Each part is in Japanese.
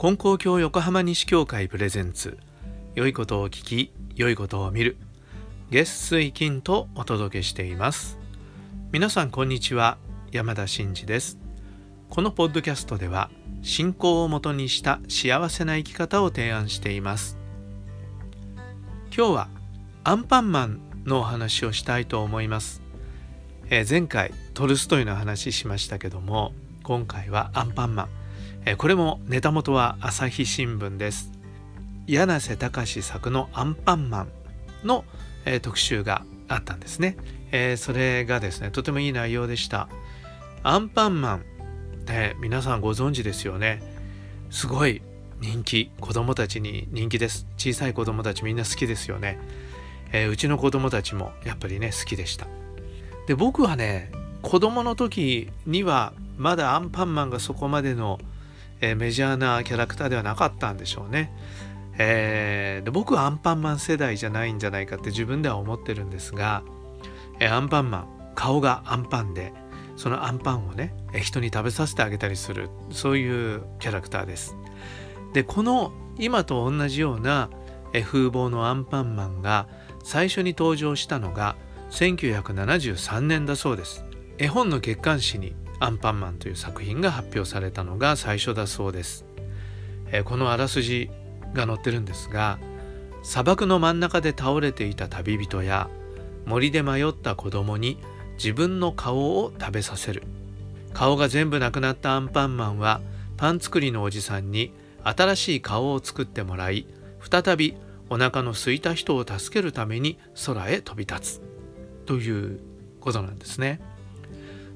金光教横浜西教会プレゼンツ。良いことを聞き良いことを見る。月水金とお届けしています。皆さんこんにちは山田真嗣です。このポッドキャストでは信仰をもとにした幸せな生き方を提案しています。今日はアンパンマンのお話をしたいと思います、えー、前回トルストイの話しましたけども今回はアンパンマン。これもネタ元は朝日新聞です。柳瀬隆作のアンパンマンの、え特集があったんですね、え、それがですねとてもいい内容でした。アンパンマンって皆さんご存知ですよね。すごい人気子供たちに人気です。小さい子供たちみんな好きですよね、えー、うちの子供たちもやっぱりね好きでした。で僕はね子供の時にはまだアンパンマンがそこまでのえー、メジャーなキャラクターではなかったんでしょうね。えー、で僕はアンパンマン世代じゃないんじゃないかって自分では思ってるんですが、えー、アンパンマン顔がアンパンでそのアンパンをね人に食べさせてあげたりするそういうキャラクターです。でこの今と同じような風貌のアンパンマンが最初に登場したのが1973年だそうです。絵本の月刊誌にアンパンマンという作品が発表されたのが最初だそうです。えこのあらすじが載ってるんですが砂漠の真ん中で倒れていた旅人や森で迷った子供に自分の顔を食べさせる顔が全部なくなったアンパンマンはパン作りのおじさんに新しい顔を作ってもらい再びお腹の空いた人を助けるために空へ飛び立つということなんですね。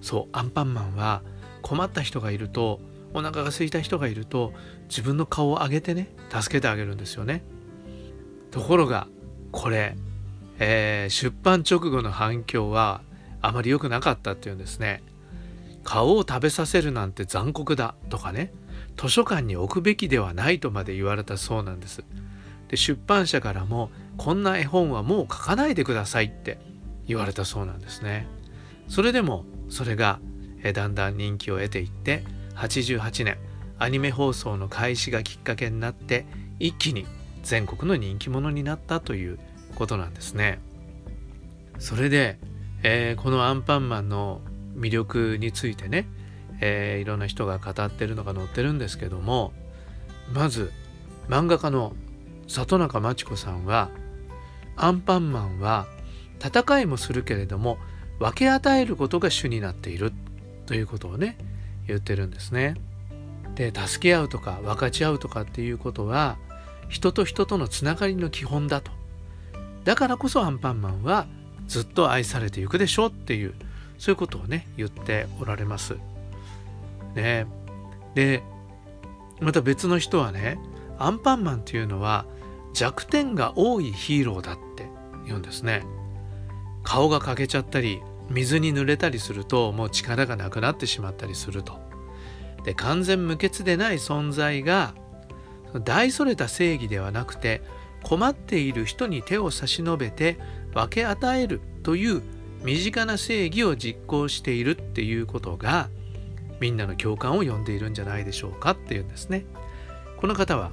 そうアンパンマンは困った人がいるとお腹が空いた人がいると自分の顔を上げてね助けてあげるんですよね。ところがこれ、えー、出版直後の反響はあまり良くなかったっていうんですね。顔を食べさせるなんて残酷だとかね。図書館に置くべきではないとまで言われたそうなんです。で出版社からもこんな絵本はもう書かないでくださいって言われたそうなんですね。それでもそれがだんだん人気を得ていって88年アニメ放送の開始がきっかけになって一気に全国の人気者になったということなんですね。それで、えー、このアンパンマンの魅力についてね、えー、いろんな人が語ってるのが載ってるんですけどもまず漫画家の里中真知子さんはアンパンマンは戦いもするけれども分け与えることが主になっているということをね言ってるんですね。で助け合うとか分かち合うとかっていうことは人と人とのつながりの基本だと。だからこそアンパンマンはずっと愛されていくでしょうっていうそういうことをね言っておられます。ねでまた別の人はねアンパンマンっていうのは弱点が多いヒーローだって言うんですね。顔が欠けちゃったり水に濡れたりするともう力がなくなってしまったりすると。で完全無欠でない存在が大それた正義ではなくて困っている人に手を差し伸べて分け与えるという身近な正義を実行しているっていうことがみんなの共感を呼んでいるんじゃないでしょうかっていうんですね。この方は、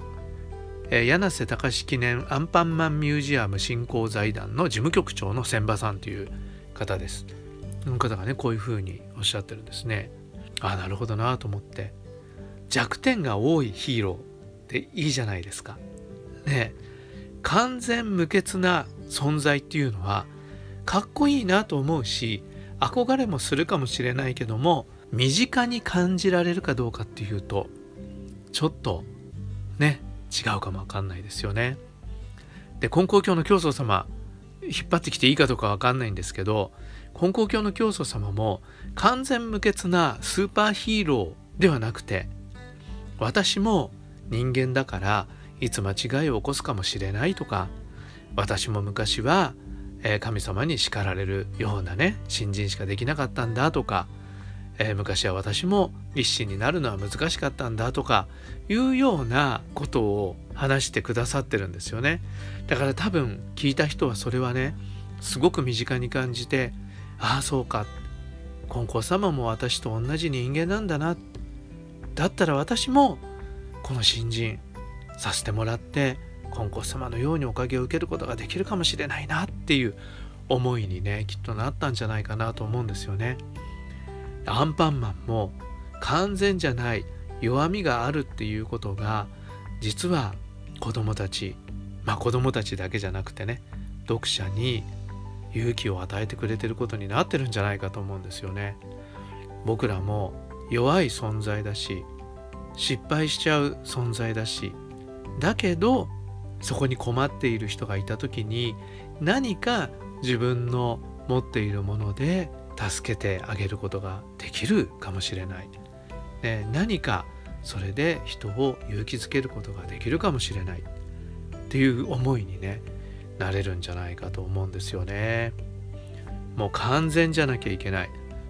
えー、柳瀬隆記念アンパンマンミュージアム振興財団の事務局長の千葉さんという方です。の方がねこういうふうにおっしゃってるんですね。ああなるほどなと思って弱点が多いヒーローっていいじゃないですか。ね完全無欠な存在っていうのはかっこいいなと思うし憧れもするかもしれないけども身近に感じられるかどうかっていうとちょっとね違うかもわかんないですよね。で金光教の教祖様引っ張ってきていいかどうかわかんないんですけど金光教の教祖様も完全無欠なスーパーヒーローではなくて私も人間だからいつ間違いを起こすかもしれないとか私も昔は神様に叱られるようなね新人しかできなかったんだとか、えー、昔は私も一心になるのは難しかったんだとかいうようなことを話してくださってるんですよねだから多分聞いた人はそれはねすごく身近に感じてああそうか金光様も私と同じ人間なんだなだったら私もこの新人させてもらって金光様のようにおかげを受けることができるかもしれないなっていう思いにねきっとなったんじゃないかなと思うんですよね。アンパンマンも完全じゃない弱みがあるっていうことが実は子供たちまあ子供たちだけじゃなくてね読者に勇気を与えてくれてることになってるんじゃないかと思うんですよね。僕らも弱い存在だし失敗しちゃう存在だしだけどそこに困っている人がいた時に何か自分の持っているもので助けてあげることができるかもしれない、ね、何かそれで人を勇気づけることができるかもしれないっていう思いにねなれるんじゃないかと思うんですよね。もう完全じゃなきゃいけない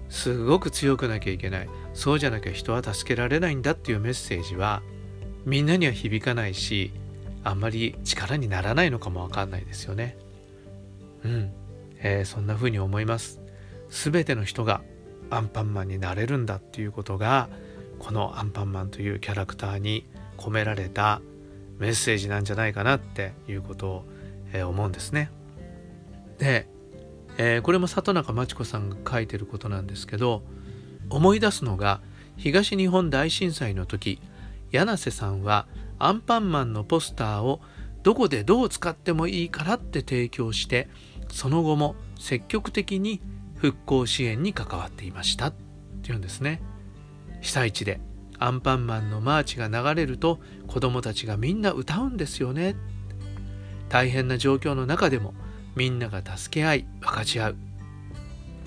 すごく強くなきゃいけないそうじゃなきゃ人は助けられないんだっていうメッセージはみんなには響かないしあんまり力にならないのかもわかんないですよね。うん、えー、そんな風に思います。全ての人がアンパンマンになれるんだっていうことがこのアンパンマンというキャラクターに込められたメッセージなんじゃないかなっていうことを、えー、思うんですね。で、えー、これも里中真知子さんが書いてることなんですけど思い出すのが東日本大震災の時柳瀬さんはアンパンマンのポスターをどこでどう使ってもいいからって提供してその後も積極的に復興支援に関わっていましたっていうんですね。被災地でアンパンマンのマーチが流れると子供たちがみんな歌うんですよね。大変な状況の中でもみんなが助け合い分かち合う。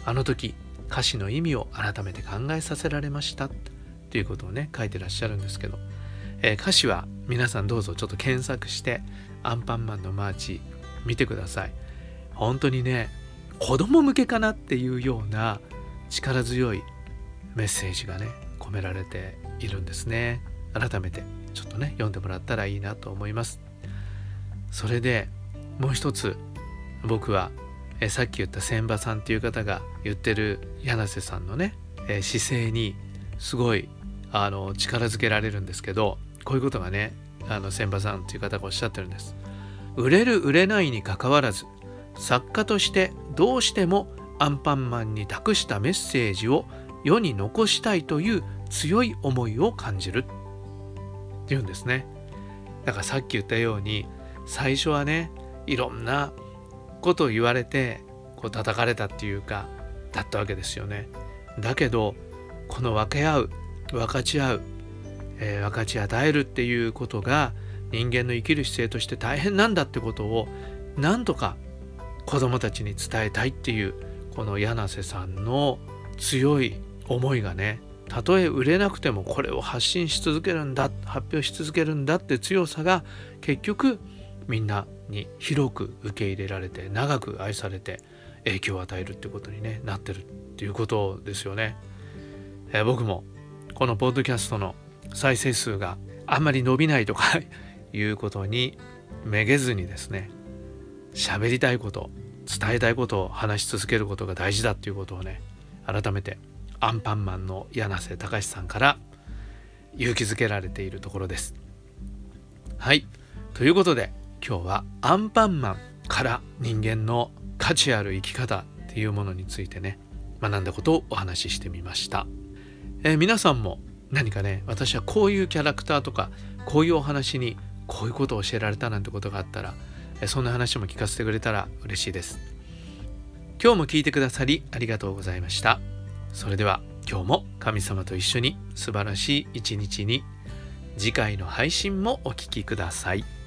あの時歌詞の意味を改めて考えさせられました。ということをね書いてらっしゃるんですけど、えー、歌詞は皆さんどうぞちょっと検索してアンパンマンのマーチ見てください。本当にね子供向けかなっていうような力強いメッセージがね込められているんですね。改めてちょっとね読んでもらったらいいなと思います。それでもう一つ僕はえさっき言った千葉さんっていう方が言ってる柳瀬さんのね、え姿勢にすごいあの力づけられるんですけどこういうことがねあの千葉さんっていう方がおっしゃってるんです。売れる売れないにかかわらず作家としてどうしてもアンパンマンに託したメッセージを世に残したいという強い思いを感じるっていうんですね。だからさっき言ったように最初はねいろんなことを言われてこう叩かれたっていうかだったわけですよね。だけどこの分け合う分かち合う、えー、分かち与えるっていうことが人間の生きる姿勢として大変なんだってことをなんとか子供たちに伝えたいっていうこの柳瀬さんの強い思いがねたとえ売れなくてもこれを発信し続けるんだ発表し続けるんだって強さが結局みんなに広く受け入れられて長く愛されて影響を与えるってことに、ね、なってるっていうことですよね。え、僕もこのポッドキャストの再生数があんまり伸びないとかいうことにめげずにですね喋りたいこと伝えたいことを話し続けることが大事だっていうことをね改めてアンパンマンの柳瀬隆さんから勇気づけられているところです。はいということで今日はアンパンマンから人間の価値ある生き方っていうものについてね学んだことをお話ししてみました、えー、皆さんも何かね私はこういうキャラクターとかこういうお話にこういうことを教えられたなんてことがあったら、そんな話も聞かせてくれたら嬉しいです今日も聞いてくださりありがとうございましたそれでは今日も神様と一緒に素晴らしい一日に次回の配信もお聴きください。